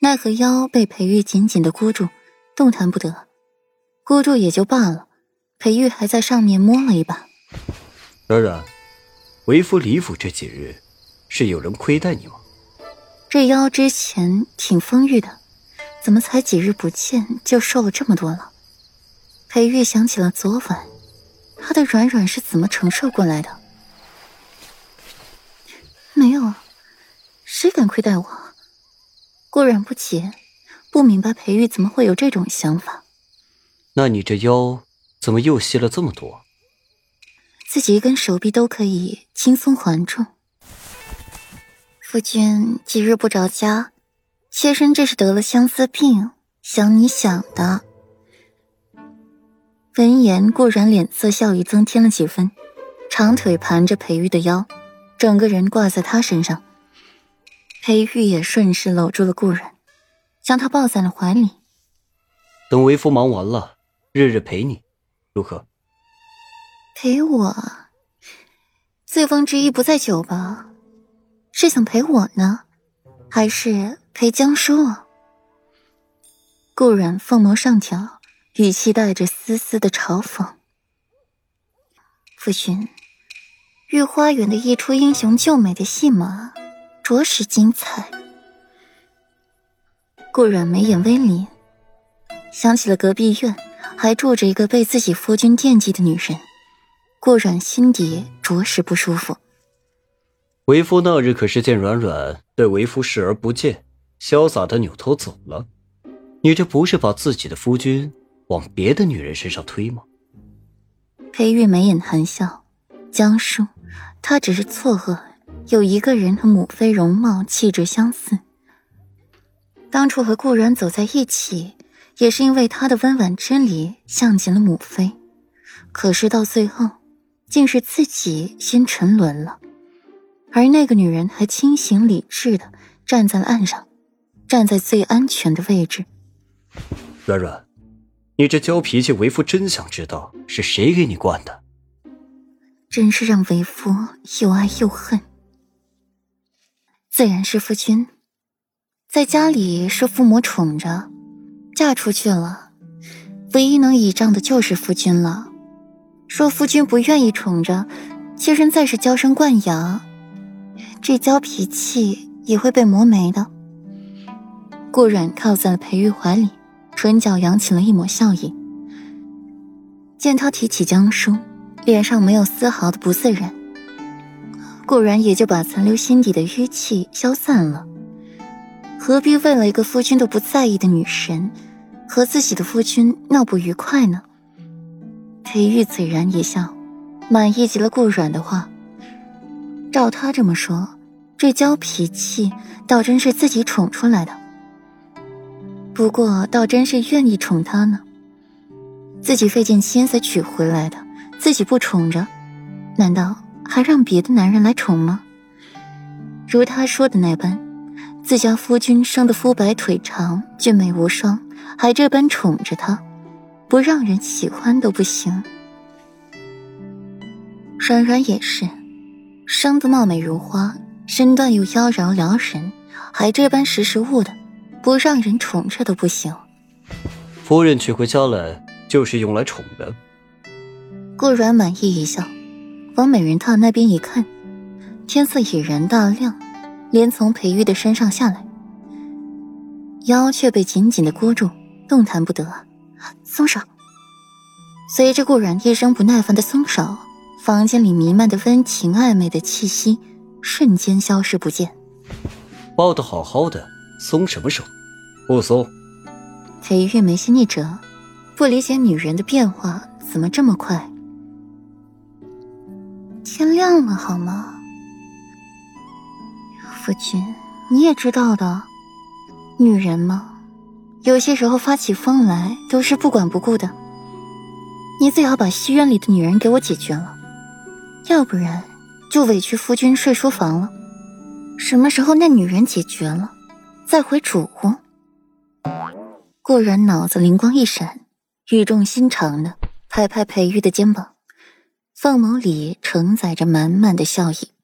奈何腰被裴玉紧紧的箍住，动弹不得。箍住也就罢了，裴玉还在上面摸了一把。软软，为夫李府这几日是有人亏待你吗？这腰之前挺丰腴的，怎么才几日不见就瘦了这么多了？裴玉想起了昨晚，他的软软是怎么承受过来的？没有啊，谁敢亏待我？顾然不解，不明白裴玉怎么会有这种想法。那你这腰怎么又细了这么多？自己一根手臂都可以轻松还重。夫君几日不着家，妾身这是得了相思病，想你想的。闻言，顾然脸色笑意增添了几分，长腿盘着裴玉的腰，整个人挂在他身上。裴玉也顺势搂住了顾然，将他抱在了怀里。等为夫忙完了，日日陪你，如何？陪我？醉翁之意不在酒吧？是想陪我呢，还是陪江叔？顾然凤眸上挑。语气带着丝丝的嘲讽：“夫君，御花园的一出英雄救美的戏码，着实精彩。”顾阮眉眼微凛，想起了隔壁院还住着一个被自己夫君惦记的女人，顾阮心底着实不舒服。为夫那日可是见软软对为夫视而不见，潇洒的扭头走了，你这不是把自己的夫君？往别的女人身上推吗？裴玉眉眼含笑，江叔，他只是错愕，有一个人和母妃容貌气质相似。当初和顾然走在一起，也是因为他的温婉之礼像极了母妃。可是到最后，竟是自己先沉沦了，而那个女人还清醒理智的站在了岸上，站在最安全的位置。软软。你这娇脾气，为夫真想知道是谁给你惯的。真是让为夫又爱又恨。自然是夫君，在家里是父母宠着，嫁出去了，唯一能倚仗的就是夫君了。若夫君不愿意宠着，妾身再是娇生惯养，这娇脾气也会被磨没的。顾软靠在了裴玉怀里。唇角扬起了一抹笑意，见他提起江叔，脸上没有丝毫的不自然，顾然也就把残留心底的淤气消散了。何必为了一个夫君都不在意的女神，和自己的夫君闹不愉快呢？裴玉自然也笑，满意极了顾软的话。照他这么说，这娇脾气倒真是自己宠出来的。不过，倒真是愿意宠他呢。自己费尽心思娶回来的，自己不宠着，难道还让别的男人来宠吗？如他说的那般，自家夫君生的肤白腿长、俊美无双，还这般宠着他，不让人喜欢都不行。软软也是，生得貌美如花，身段又妖娆撩人，还这般识时务的。不让人宠着都不行。夫人娶回家来就是用来宠的。顾软满意一笑，往美人榻那边一看，天色已然大亮，连从裴玉的身上下来，腰却被紧紧的箍住，动弹不得。松手！随着顾然一声不耐烦的松手，房间里弥漫的温情暧昧的气息瞬间消失不见。抱得好好的。松什么手？不松。裴玉眉心一折，不理解女人的变化怎么这么快。天亮了好吗？夫君，你也知道的，女人嘛，有些时候发起疯来都是不管不顾的。你最好把西院里的女人给我解决了，要不然就委屈夫君睡书房了。什么时候那女人解决了？再回主屋，顾然脑子灵光一闪，语重心长的拍拍裴玉的肩膀，凤眸里承载着满满的笑意。